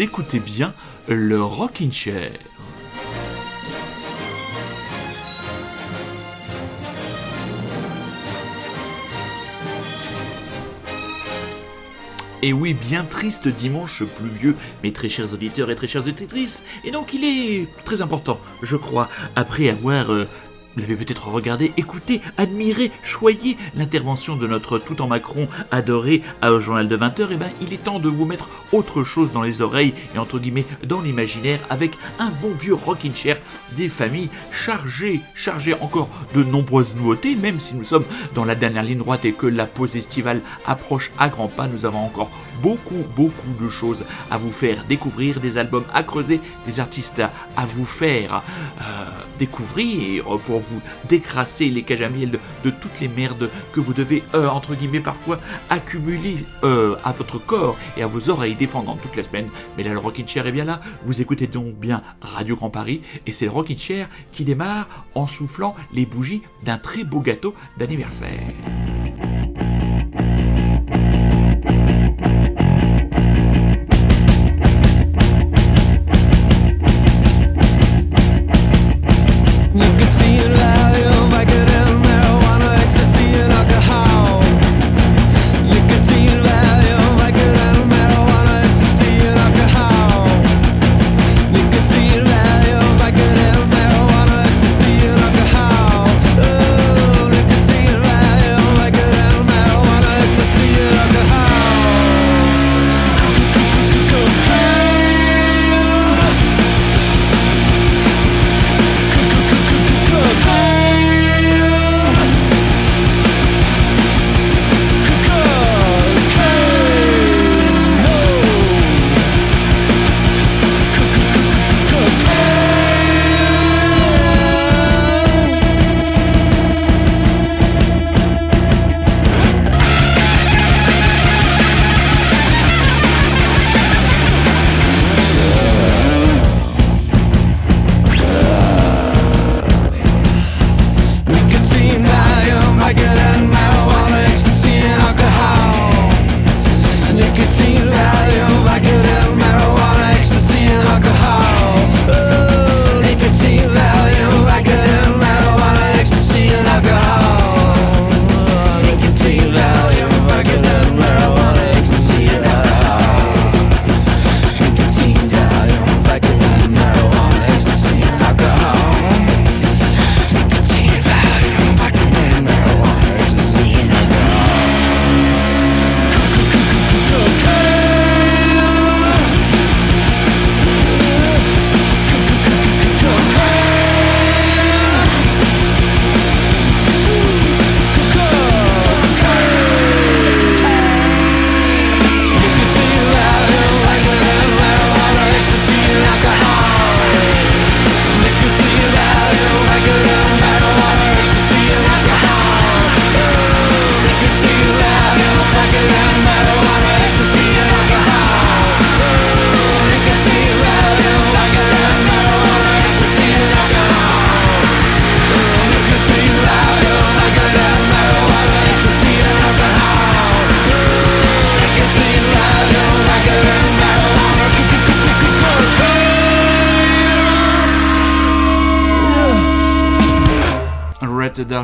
écoutez bien le Rockin' Chair. Et oui, bien triste dimanche pluvieux, mes très chers auditeurs et très chères auditrices. Et donc il est très important, je crois, après avoir euh, vous l'avez peut-être regardé, écouté, admiré, choyé l'intervention de notre tout en Macron adoré au journal de 20h, et ben il est temps de vous mettre autre chose dans les oreilles et entre guillemets dans l'imaginaire avec un bon vieux rocking chair des familles chargées, chargées encore de nombreuses nouveautés, même si nous sommes dans la dernière ligne droite et que la pause estivale approche à grands pas, nous avons encore beaucoup, beaucoup de choses à vous faire découvrir, des albums à creuser, des artistes à vous faire euh, découvrir pour vous décrasser les cages de, toutes les merdes que vous devez, euh, entre guillemets, parfois accumuler euh, à votre corps et à vos oreilles défendant toute la semaine. Mais là, le Rockin' Chair est bien là. Vous écoutez donc bien Radio Grand Paris et c'est le Rockin' Chair qui démarre en soufflant les bougies d'un très beau gâteau d'anniversaire.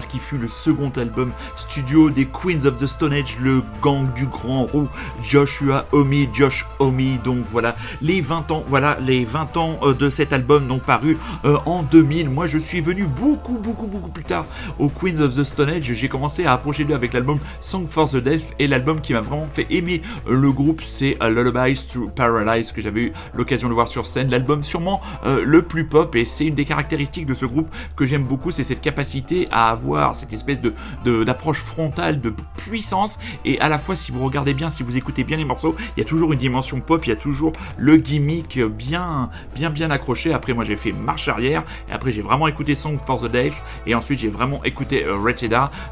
Qui fut le second album studio des Queens of the Stone Age, le gang du grand roux, Joshua Omi, Josh Omi, donc voilà, les 20 ans, voilà, les 20 ans euh, de cet album, donc paru euh, en 2000. Moi, je suis venu beaucoup, beaucoup, beaucoup plus tard aux Queens of the Stone Age. J'ai commencé à approcher d'eux avec l'album Song for the Deaf et l'album qui m'a vraiment fait aimer le groupe, c'est euh, Lullabies to Paralyze que j'avais eu l'occasion de voir sur scène. L'album sûrement le plus pop et c'est une des caractéristiques de ce groupe que j'aime beaucoup, c'est cette capacité à avoir cette espèce de d'approche frontale, de puissance et à la fois si vous regardez bien, si vous écoutez bien les morceaux, il y a toujours une dimension pop, il y a toujours le gimmick bien bien bien accroché. Après moi j'ai fait marche arrière et après j'ai vraiment écouté Song for the Deaf et ensuite j'ai vraiment écouté euh,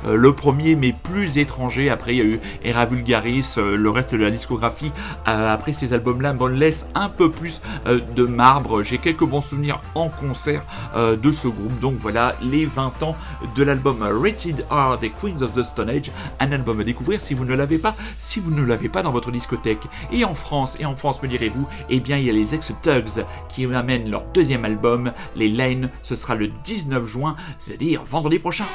euh, le premier mais plus étranger. Après il y a eu Era Vulgaris, euh, le reste de la discographie. Euh, après ces albums-là me laisse un peu plus de marbre. J'ai quelques bons souvenirs en concert de ce groupe. Donc voilà les 20 ans de de l'album Rated R des Queens of the Stone Age, un album à découvrir si vous ne l'avez pas, si vous ne l'avez pas dans votre discothèque. Et en France, et en France me direz-vous, eh bien il y a les ex-Tugs qui amènent leur deuxième album, les Lane, ce sera le 19 juin, c'est-à-dire vendredi prochain.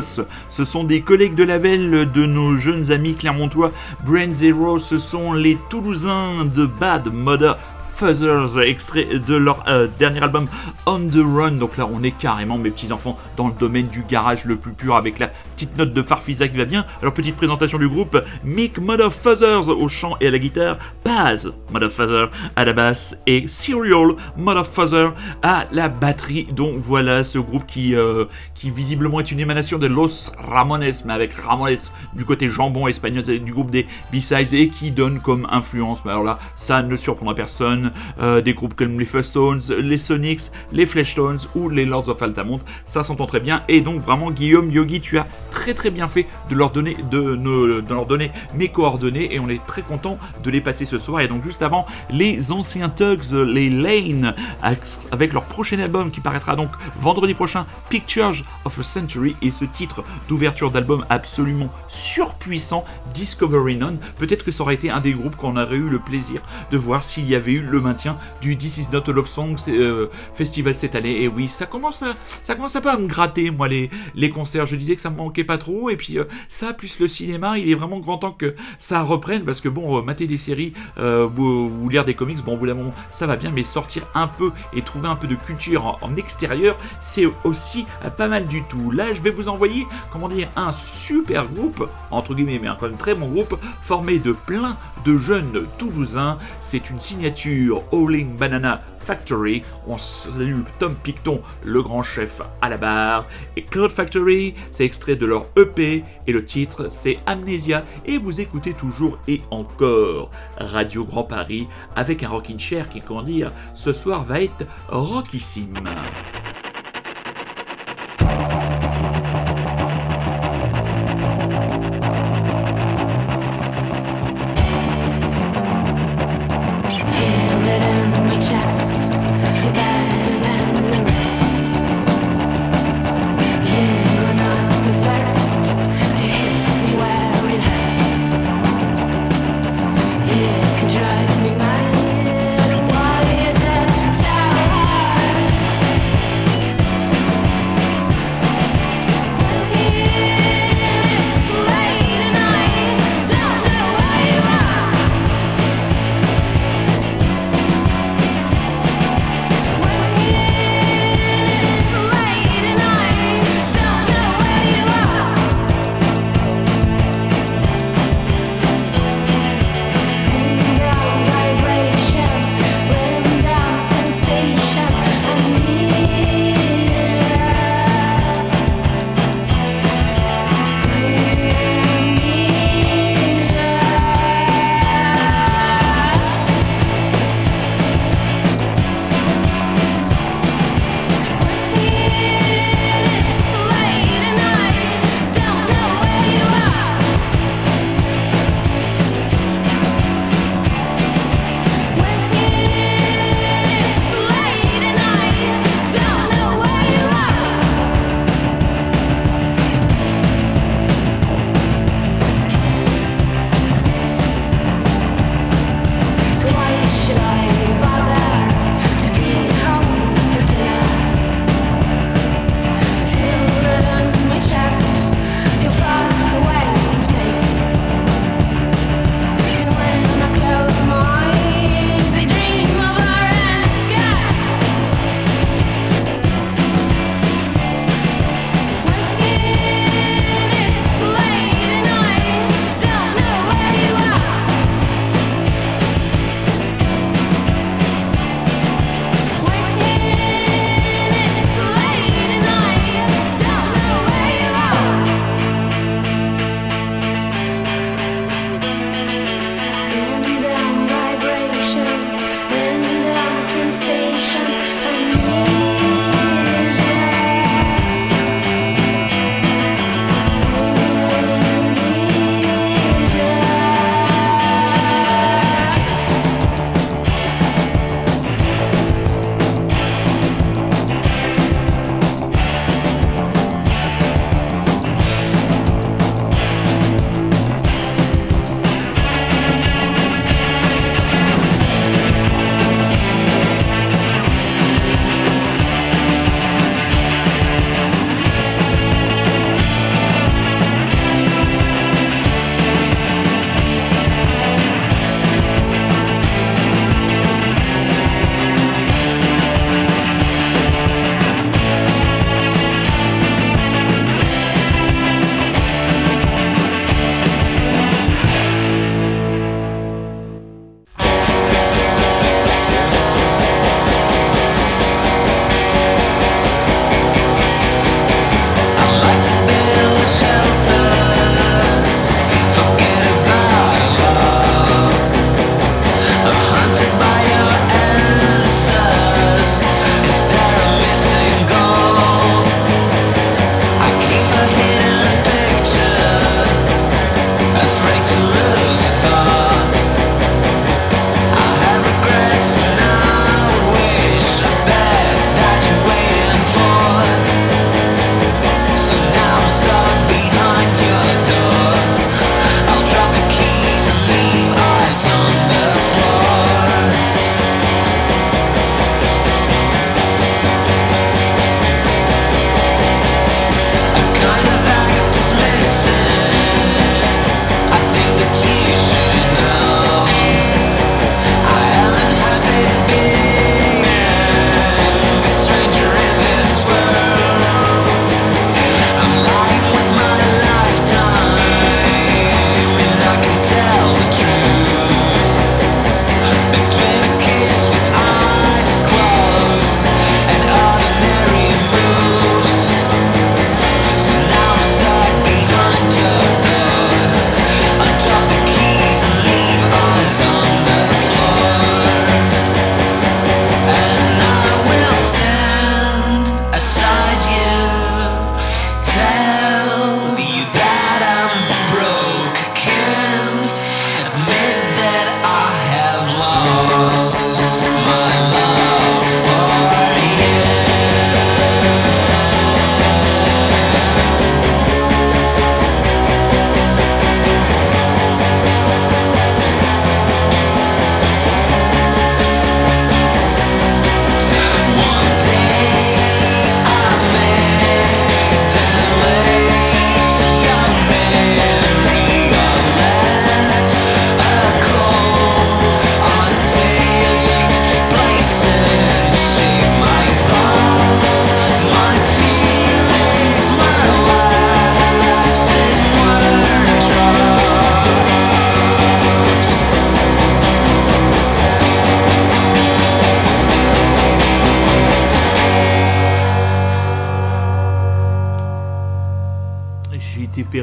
Ce sont des collègues de label de nos jeunes amis clermontois. Brain Zero, ce sont les Toulousains de Bad Mother Fuzzers, extrait de leur euh, dernier album On the Run. Donc là, on est carrément, mes petits enfants, dans le domaine du garage le plus pur avec la petite note de Farfisa qui va bien. Alors, petite présentation du groupe Mick Motherfuzzers au chant et à la guitare, Paz Motherfuzzer à la basse et Serial Motherfuzzer à la batterie. Donc voilà ce groupe qui, euh, qui visiblement est une émanation de Los Ramones, mais avec Ramones du côté jambon espagnol du groupe des B-Sides et qui donne comme influence, mais alors là, ça ne surprendra personne, euh, des groupes comme les Stones, les Sonics, les Fleshtones ou les Lords of Altamont. Ça s'entend très bien. Et donc vraiment, Guillaume Yogi, tu as très très bien fait de leur donner, de leur donner mes coordonnées et on est très content de les passer ce soir. Et donc juste avant, les anciens Tugs, les Lane, avec leur prochain album qui paraîtra donc vendredi prochain, Pictures of a Century, et ce titre d'ouverture d'album absolument surpuissant, Discovery None. Peut-être que ça aurait été un des groupes qu'on aurait eu le plaisir de voir s'il y avait eu le maintien du This Is Not a Love Song euh, festival cette année. Et oui, ça commence, à, ça commence un peu à me gratter, moi, les, les concerts. Je disais que ça me manquait pas trop. Et puis, euh, ça, plus le cinéma, il est vraiment grand temps que ça reprenne. Parce que, bon, euh, mater des séries ou, lire des comics, bon, au bout d'un moment, ça va bien. Mais sortir un peu et trouver un peu de culture en, extérieur, c'est aussi pas mal du tout. Là, je vais vous envoyer, comment dire, un super groupe, entre guillemets, mais un quand même très bon groupe, formé de plein de jeunes Toulousains. C'est une signature Howling Banana Factory. On salue Tom Picton, le grand chef à la barre. Et Cloud Factory, c'est extrait de leur EP et le titre c'est Amnesia. Et vous écoutez toujours et encore Radio Grand Paris avec un rocking chair qui, comment dire, ce soir va être rockissime.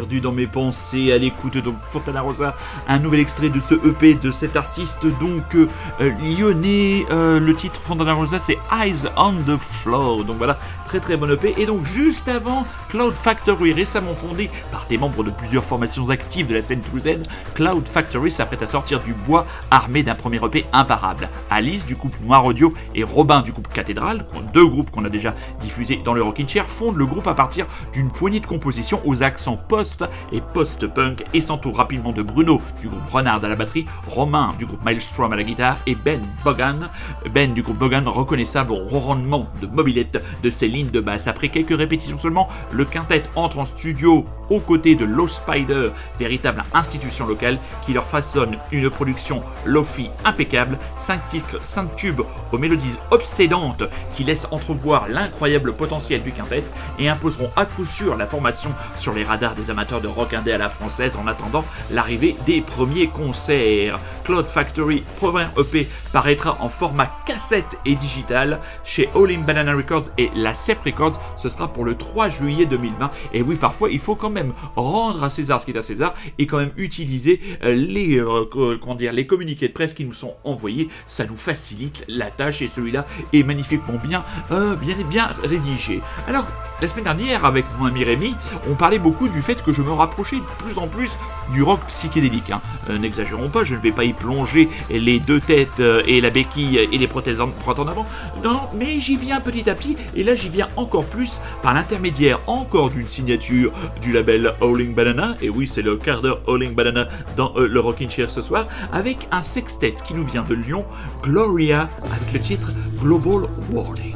Dans mes pensées à l'écoute donc Fontana Rosa, un nouvel extrait de ce EP de cet artiste donc euh, lyonnais. Euh, le titre Fontana Rosa c'est Eyes on the Floor. Donc voilà, très très bon EP. Et donc juste avant, Cloud Factory, récemment fondé par des membres de plusieurs formations actives de la scène toulousaine, Cloud Factory s'apprête à sortir du bois armé d'un premier EP imparable. Alice du groupe Noir Audio et Robin du groupe Cathédrale, deux groupes qu'on a déjà diffusés dans le Rockin' Chair, fondent le groupe à partir d'une poignée de compositions aux accents post et post-punk et s'entourent rapidement de Bruno du groupe Renard à la batterie, Romain du groupe Maelstrom à la guitare et Ben Bogan, Ben du groupe Bogan reconnaissable au rendement de mobilette de ses de basse. Après quelques répétitions seulement, le quintet entre en studio aux côtés de Low Spider, véritable institution locale qui leur façonne une production lofi impeccable, 5 titres, 5 tubes aux mélodies obsédantes qui laissent entrevoir l'incroyable potentiel du quintet et imposeront à coup sûr la formation sur les radars des amateurs de rock indé à la française en attendant l'arrivée des premiers concerts. Cloud Factory, premier EP, paraîtra en format cassette et digital chez All In Banana Records et la Cep Records. Ce sera pour le 3 juillet 2020. Et oui, parfois, il faut quand même rendre à César ce qui est à César et quand même utiliser euh, les, euh, comment dire, les communiqués de presse qui nous sont envoyés. Ça nous facilite la tâche et celui-là est magnifiquement bien, euh, bien bien rédigé. Alors, la semaine dernière, avec mon ami Rémi, on parlait beaucoup du fait que je me rapprochais de plus en plus du rock psychédélique. Hein. N'exagérons pas, je ne vais pas y plonger les deux têtes et la béquille et les prothèses en, en avant. Non, non, mais j'y viens petit à petit, et là j'y viens encore plus par l'intermédiaire encore d'une signature du label Howling Banana, et oui, c'est le quart d'heure Howling Banana dans euh, le Rockin' Chair ce soir, avec un sextet qui nous vient de Lyon, Gloria, avec le titre Global Warning.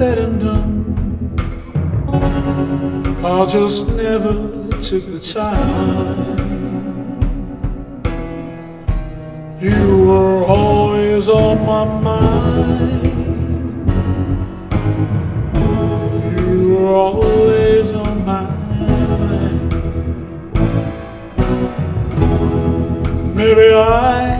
said and done. I just never took the time. You were always on my mind. You were always on my mind. Maybe I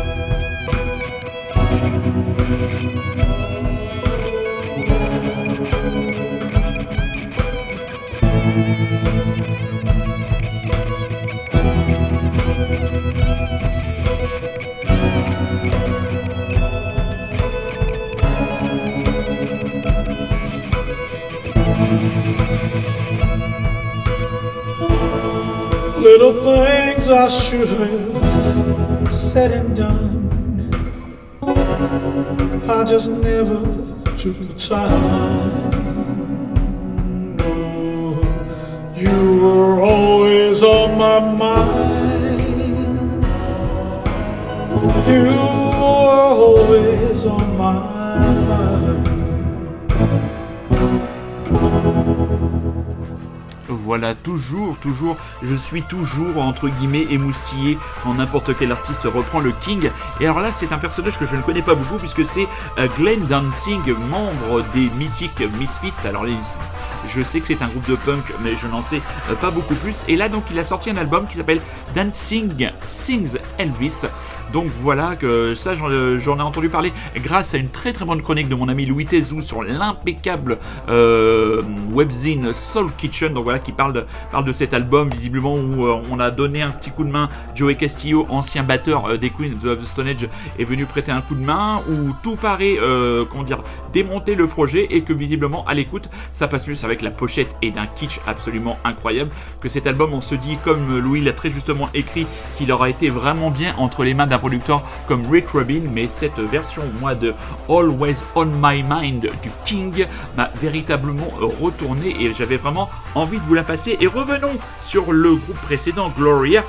Little things I should have said and done. I just never took the time. No, you were always on my mind. You Voilà, toujours, toujours, je suis toujours entre guillemets émoustillé quand n'importe quel artiste reprend le King. Et alors là, c'est un personnage que je ne connais pas beaucoup puisque c'est euh, Glenn Dancing, membre des mythiques Misfits. Alors les- je sais que c'est un groupe de punk, mais je n'en sais euh, pas beaucoup plus. Et là, donc, il a sorti un album qui s'appelle Dancing Sings Elvis. Donc voilà que ça, j'en euh, j'en ai entendu parler grâce à une très très bonne chronique de mon ami Louis Tezou sur l'impeccable euh, webzine Soul Kitchen. Donc voilà, qui parle de, cet album, visiblement où euh, on a donné un petit coup de main. Joey Castillo, ancien batteur des Queens of the Stone Age, est venu prêter un coup de main. Où tout paraît, comment dire, démonter le projet et que visiblement à l'écoute, ça passe mieux. Avec la pochette et d'un kitsch absolument incroyable que cet album, on se dit, comme Louis l'a très justement écrit, qu'il aura été vraiment bien entre les mains d'un producteur comme Rick Rubin, mais cette version, moi, de Always on My Mind du King m'a véritablement retourné et j'avais vraiment envie de vous la passer. Et revenons sur le groupe précédent, Gloria.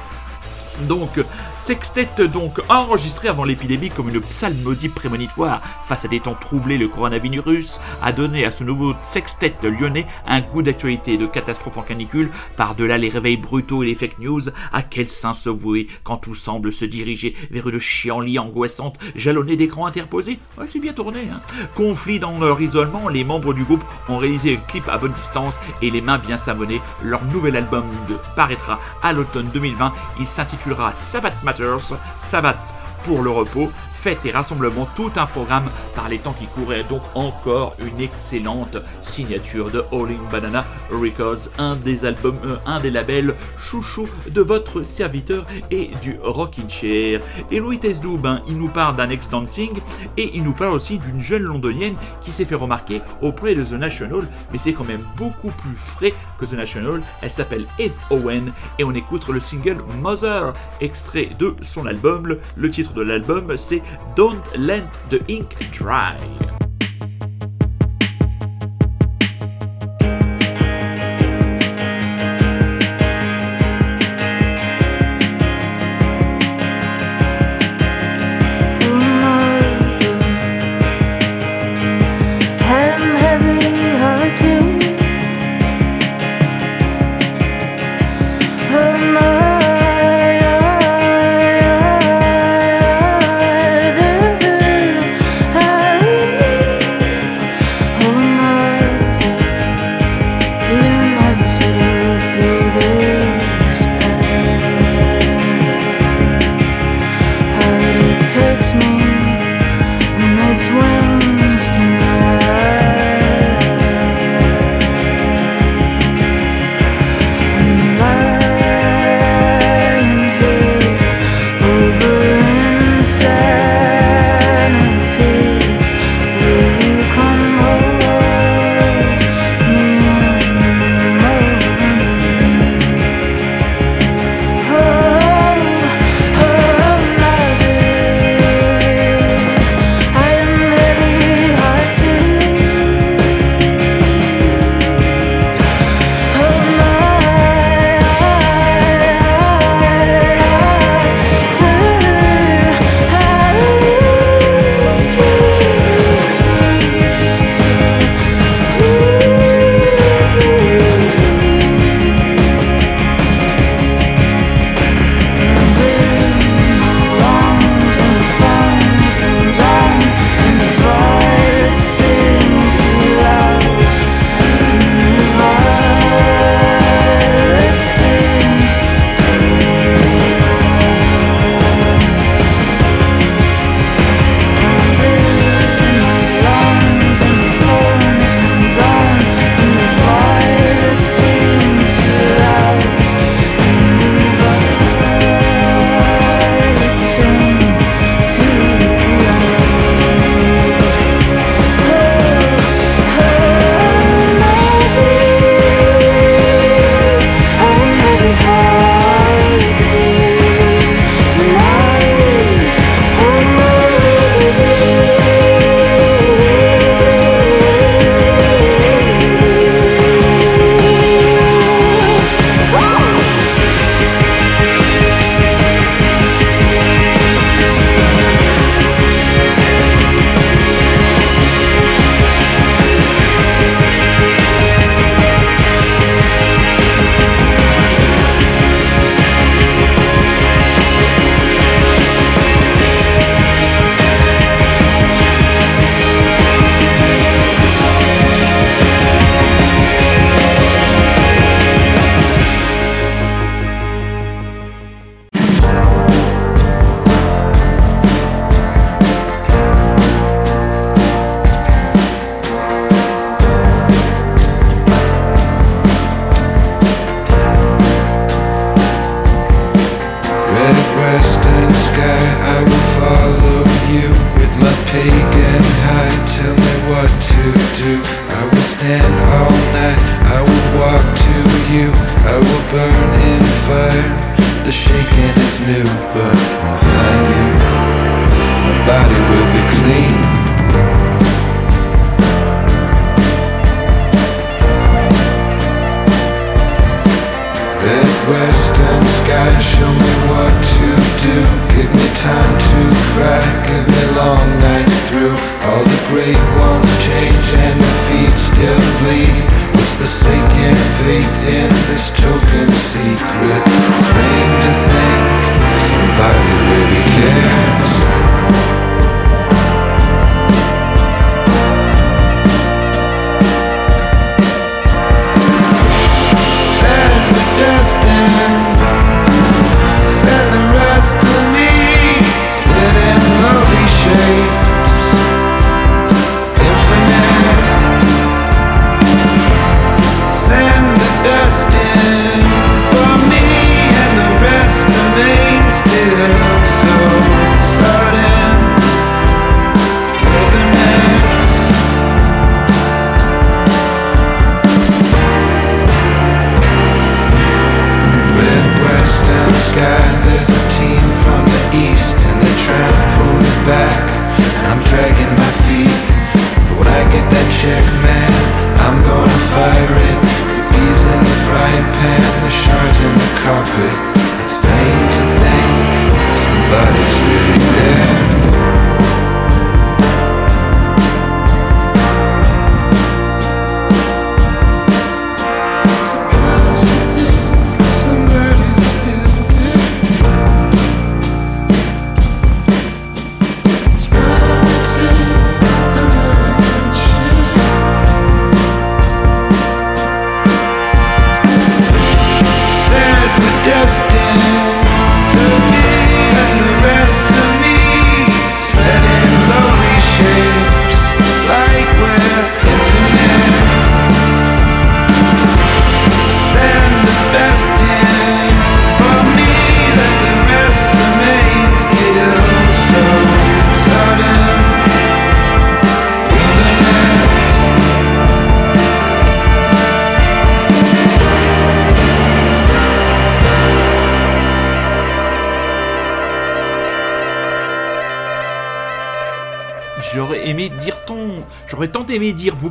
Donc, sextet donc enregistré avant l'épidémie comme une psalmodie prémonitoire face à des temps troublés, le coronavirus a donné à ce nouveau sextet lyonnais un goût d'actualité de catastrophe en canicule, par-delà les réveils brutaux et les fake news, à quel sein se vouer quand tout semble se diriger vers une chienlit angoissante jalonnée d'écrans interposés? Ouais, c'est bien tourné, hein Conflit dans leur isolement, les membres du groupe ont réalisé un clip à bonne distance et les mains bien savonnées. Leur nouvel album de- paraîtra à l'automne 2020. Il s'intitulera Sabbath Matters, Sabbath pour le repos, fêtes et rassemblements, tout un programme par les temps qui couraient. Donc encore une excellente signature de All in Banana Records, un des albums, euh, un des labels chouchou de votre serviteur et du Rockin' Chair. Et Louis Tesdoub, ben, il nous parle d'un ex-dancing et il nous parle aussi d'une jeune londonienne qui s'est fait remarquer auprès de The National, mais c'est quand même beaucoup plus frais que The National. Elle s'appelle Eve Owen et on écoute le single Mother, extrait de son album. Le titre de l'album c'est Don't Let the Ink Dry.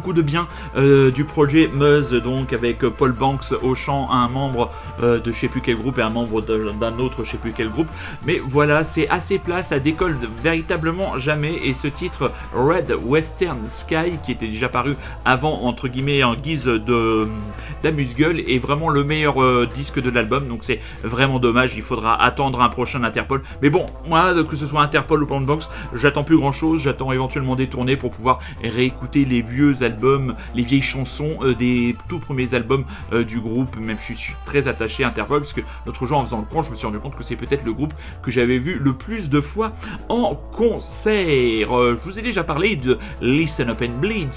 De bien euh, du projet Muzz, donc avec Paul Banks au chant, un membre euh, de je sais plus quel groupe et un membre d'un autre je sais plus quel groupe. Mais voilà, c'est assez plat, ça décolle véritablement jamais. Et ce titre Red Western Sky, qui était déjà paru avant entre guillemets en guise de d'amuse-gueule, est vraiment le meilleur euh, disque de l'album. Donc c'est vraiment dommage. Il faudra attendre un prochain Interpol. Mais bon, moi que ce soit Interpol ou Banks, j'attends plus grand chose. J'attends éventuellement des tournées pour pouvoir réécouter les vieux albums, les vieilles chansons euh, des tout premiers albums du groupe. Même je suis très attaché Interpol parce que l'autre jour en faisant le je me suis rendu compte que c'est peut-être le groupe que j'avais vu le plus de fois en concert. Euh, je vous ai déjà parlé de Listen Up and Bleed,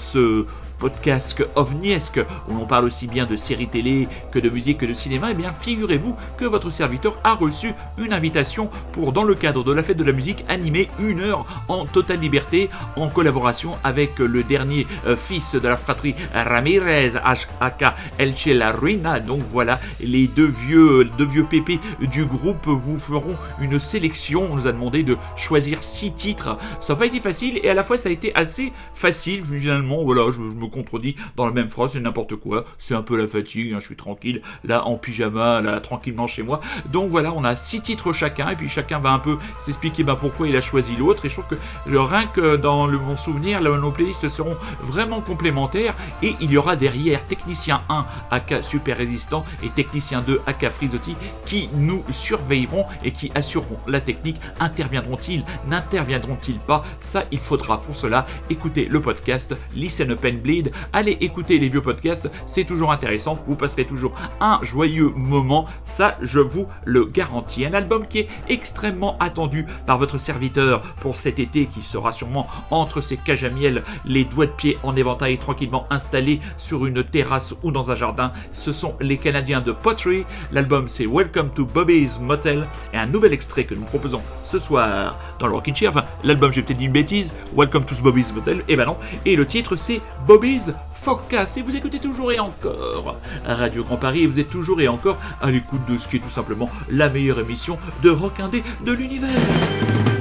podcast ovniesque où l'on parle aussi bien de séries télé que de musique que de cinéma, et bien figurez-vous que votre serviteur a reçu une invitation pour, dans le cadre de la fête de la musique, animer une heure en totale liberté en collaboration avec le dernier euh, fils de la fratrie Ramirez, aka Elche La Ruina. Donc voilà, les deux vieux, deux vieux pépés du groupe vous feront une sélection. On nous a demandé de choisir six titres. Ça n'a pas été facile et à la fois ça a été assez facile finalement. Voilà, je, je me contredis dans la même phrase, c'est n'importe quoi. C'est un peu la fatigue, hein, je suis tranquille, là en pyjama, là tranquillement chez moi. Donc voilà, on a six titres chacun et puis chacun va un peu s'expliquer bah, pourquoi il a choisi l'autre. Et je trouve que le- rien que dans le, mon souvenir, là, nos playlists seront vraiment complémentaires et il y aura derrière Technicien 1 AK Super Résistant et Technicien 2 AK Frisotti qui nous surveilleront et qui assureront la technique. Interviendront-ils N'interviendront-ils pas? Ça, il faudra pour cela écouter le podcast Listen Up and Allez écouter les vieux podcasts, c'est toujours intéressant. Vous passerez toujours un joyeux moment. Ça, je vous le garantis. Un album qui est extrêmement attendu par votre serviteur pour cet été qui sera sûrement entre ses cages à miel, les doigts de pied en éventail tranquillement installés sur une terrasse ou dans un jardin. Ce sont les Canadiens de Pottery. L'album c'est Welcome to Bobby's Motel et un nouvel extrait que nous proposons ce soir dans le Rockin' Chair. L'album, j'ai peut-être dit une bêtise. Welcome to Bobby's Motel. Et ben non. Et le titre c'est Forecast. Et vous écoutez toujours et encore Radio Grand Paris et vous êtes toujours et encore à l'écoute de ce qui est tout simplement la meilleure émission de rock de l'univers.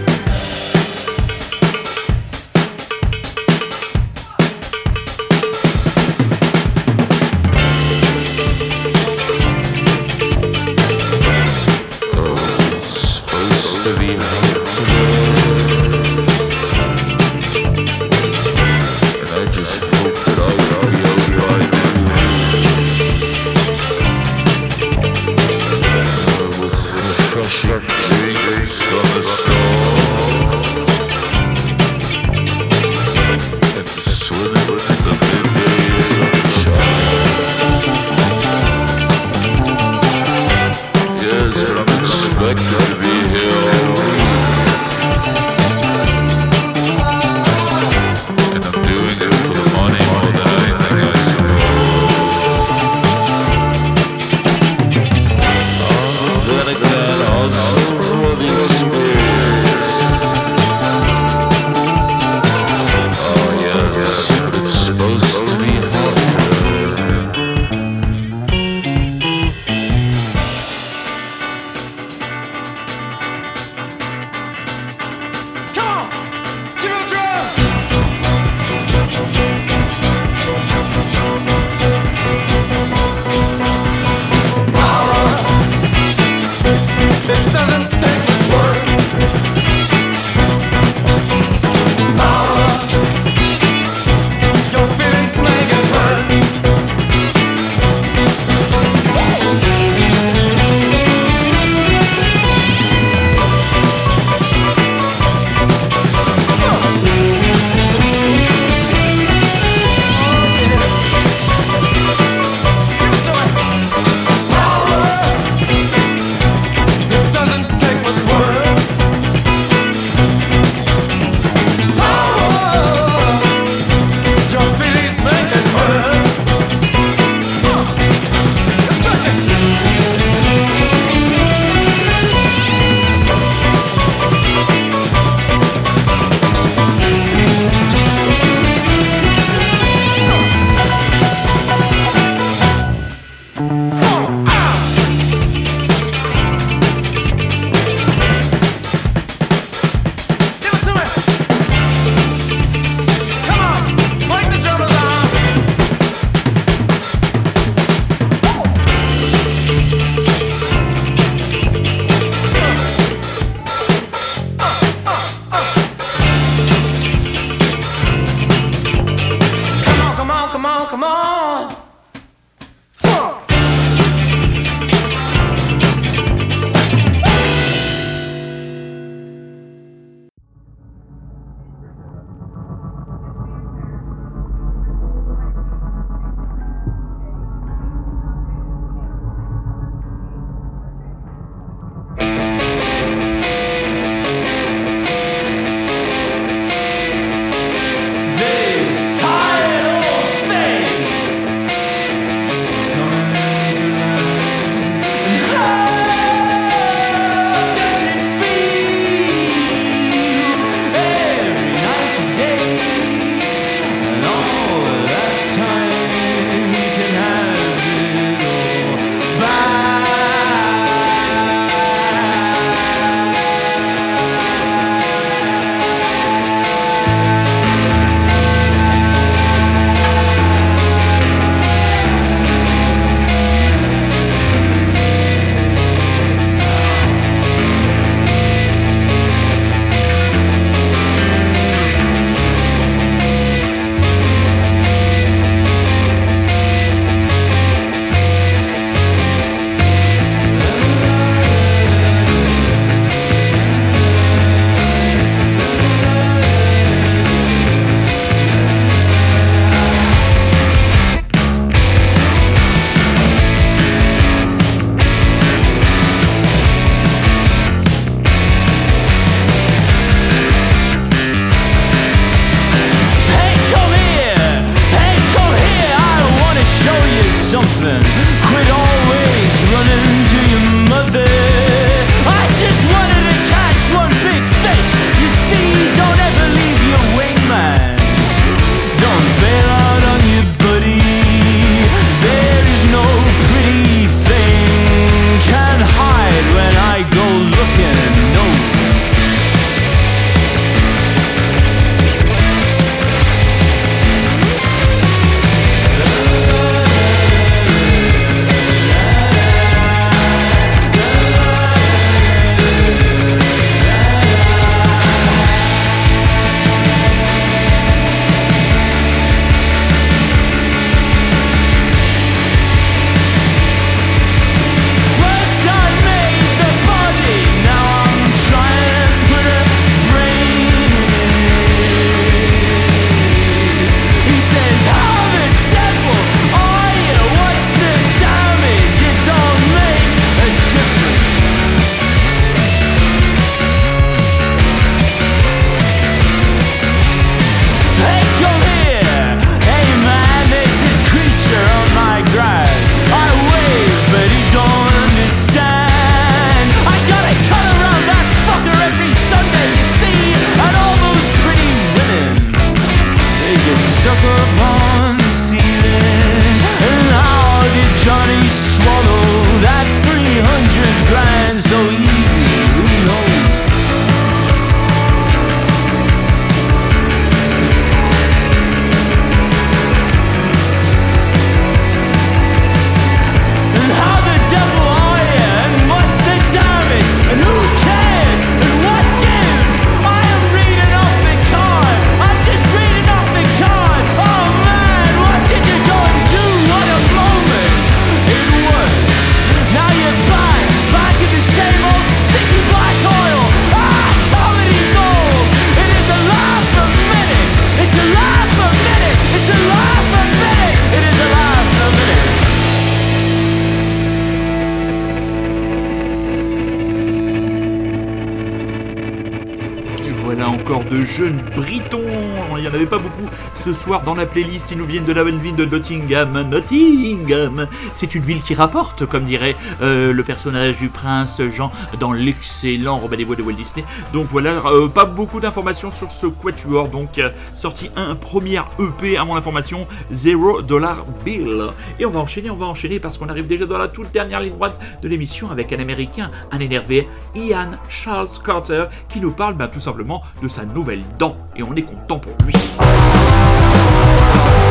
Dans la playlist. Ils nous viennent de la belle ville de Nottingham. Nottingham, c'est une ville qui rapporte, comme dirait euh, le personnage du prince Jean dans l'excellent Robin des Bois de Walt Disney. Donc voilà, euh, pas beaucoup d'informations sur ce quatuor. Donc euh, sorti un premier EP à mon information, Zero Dollar Bill. Et on va enchaîner, on va enchaîner parce qu'on arrive déjà dans la toute dernière ligne droite de l'émission avec un américain, un énervé, Ian Charles Carter, qui nous parle ben, tout simplement de sa nouvelle dent. Et on est content pour lui. Thank you.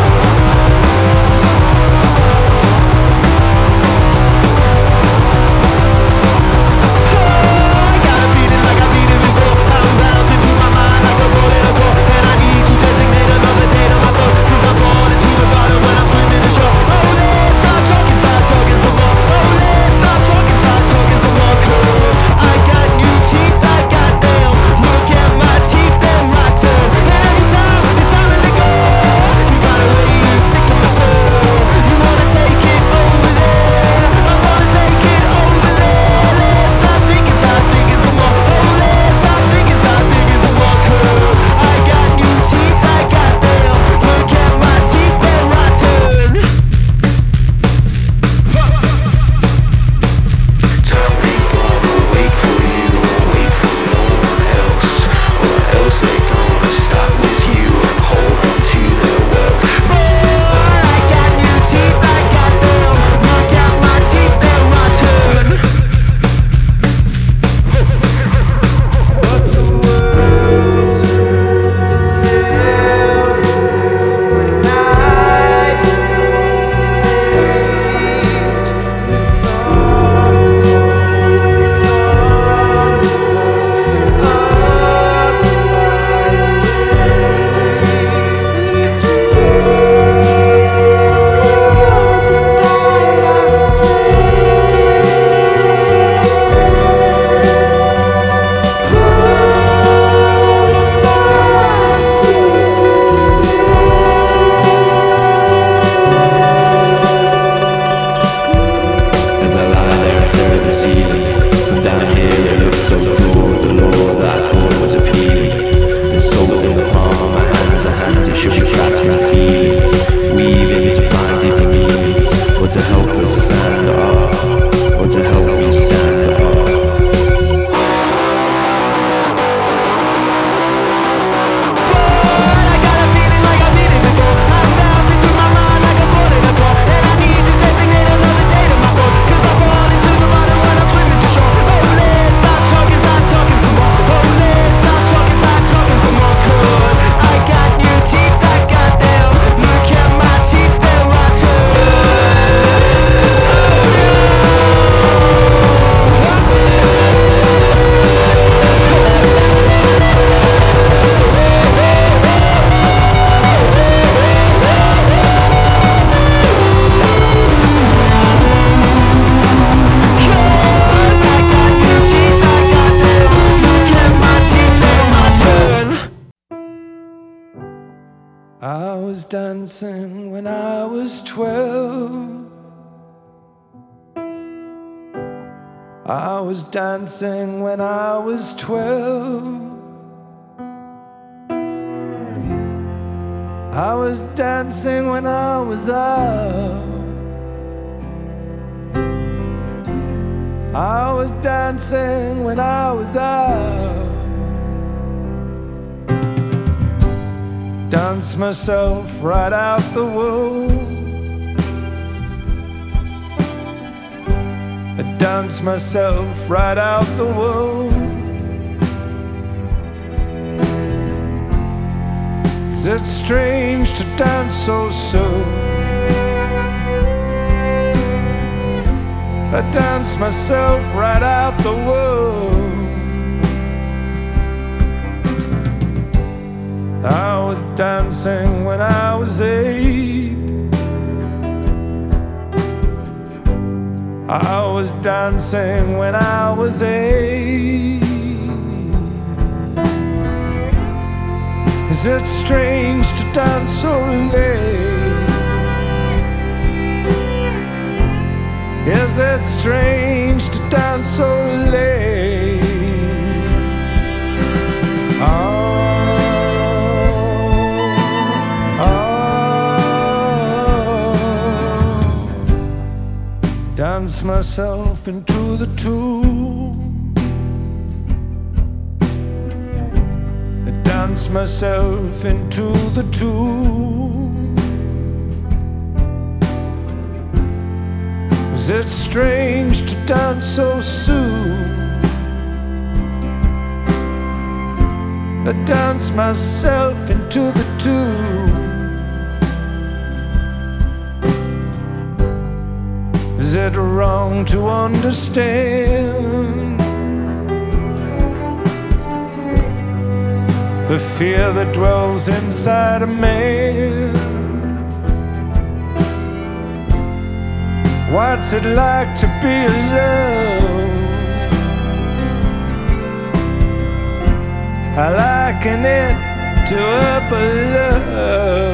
When I was out. Dance myself right out the womb. I dance myself right out the womb. Is it strange to dance so soon? I dance myself right out the womb. I was dancing when I was eight. I was dancing when I was eight. Is it strange to dance so late? Is it strange to dance so late? Oh, oh. Dance myself into the tomb. I dance myself into the tomb. Is it strange to dance so soon? I dance myself into the tune. Is it wrong to understand the fear that dwells inside a man? What's it like to be alone? I liken it to a balloon.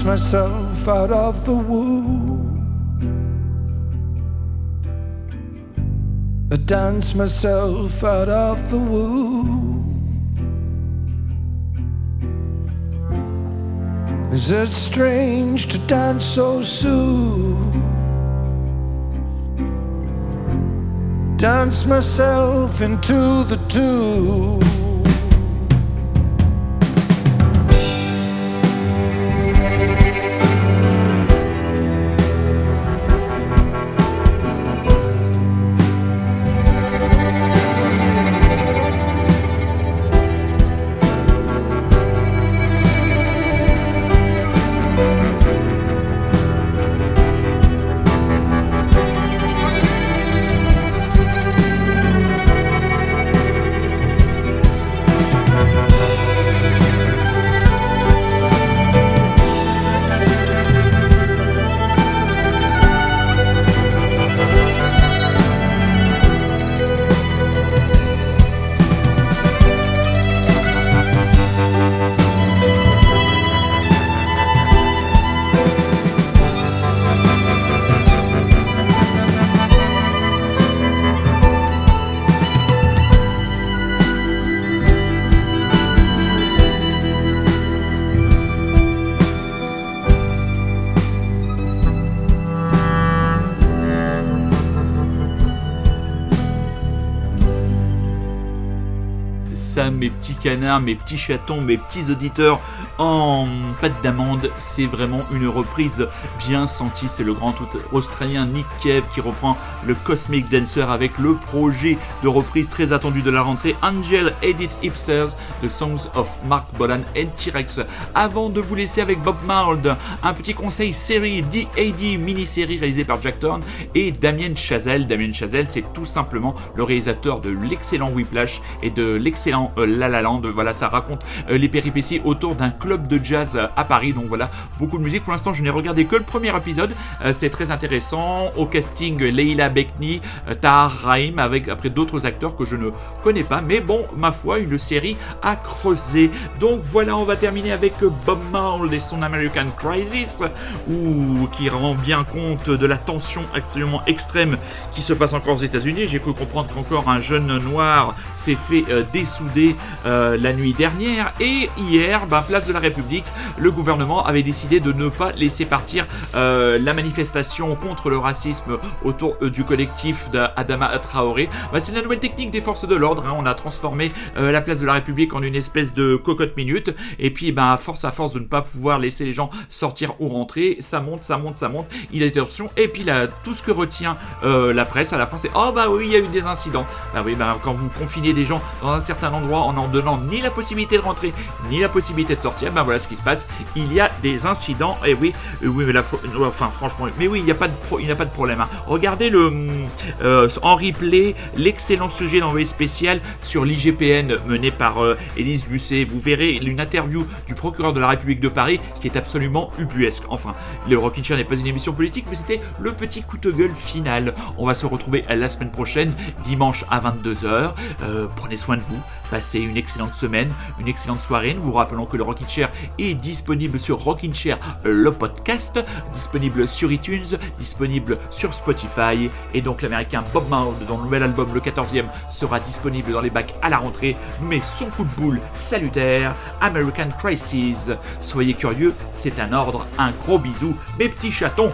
Dance myself out of the womb. I dance myself out of the womb. Is it strange to dance so soon? Dance myself into the tune. Canards, mes petits chatons, mes petits auditeurs en pâte d'amande. C'est vraiment une reprise bien sentie. C'est le grand australien Nick Cave qui reprend le Cosmic Dancer avec le projet de reprise très attendu de la rentrée Angel Edit Hipsters, The Songs of Mark Bolan et T-Rex. Avant de vous laisser avec Bob Marld, un petit conseil série DAD mini-série réalisée par Jack Thorne et Damien Chazelle. Damien Chazelle, c'est tout simplement le réalisateur de l'excellent Whiplash et de l'excellent euh, La La Land. Voilà, ça raconte euh, les péripéties autour d'un club de jazz euh, à Paris. Donc voilà, beaucoup de musique. Pour l'instant, je n'ai regardé que le premier épisode. Euh, c'est très intéressant. Au casting, Leila Bekni, euh, Tahar Rahim, avec après d'autres acteurs que je ne connais pas. Mais bon, ma foi, une série à creuser. Donc voilà, on va terminer avec Bob Marley et son American Crisis, ou qui rend bien compte de la tension absolument extrême qui se passe encore aux États-Unis. J'ai cru comprendre qu'encore un jeune noir s'est fait euh, dessouder la nuit dernière. Et hier, ben, place de la République, le gouvernement avait décidé de ne pas laisser partir euh, la manifestation contre le racisme autour euh, du collectif d'Adama Traoré. Ben, C'est la nouvelle technique des forces de l'ordre. hein. On a transformé euh, la place de la République en une espèce de cocotte minute. Et puis, à force à force de ne pas pouvoir laisser les gens sortir ou rentrer, ça monte, ça monte, ça monte. Il y a des tensions. Et puis là, tout ce que retient la presse à la fin, c'est oh bah oui, il y a eu des incidents. Bah oui, bah quand vous confinez des gens dans un certain endroit en en donnant ni la possibilité de rentrer ni la possibilité de sortir, bah voilà ce qui se passe. Il y a des incidents. Et oui, euh, oui, mais euh, enfin franchement, mais oui, il n'y a pas de problème. hein. Regardez le hum, euh, en replay l'excellent sujet d'envoyé spécial sur l'IGPN mené par euh, Élise. Vous verrez une interview du procureur de la République de Paris qui est absolument ubuesque. Enfin, le Rockin' Chair n'est pas une émission politique, mais c'était le petit coup de gueule final. On va se retrouver la semaine prochaine, dimanche à 22h. Euh, prenez soin de vous, passez une excellente semaine, une excellente soirée. Nous vous rappelons que le Rockin' Chair est disponible sur Rockin' Chair, le podcast, disponible sur iTunes, disponible sur Spotify, et donc l'américain Bob Marley, dont le nouvel album, le 14e, sera disponible dans les bacs à la rentrée, mais son coup de boule salutaire, American Crisis. Soyez curieux, c'est un ordre, un gros bisou, mes petits chatons.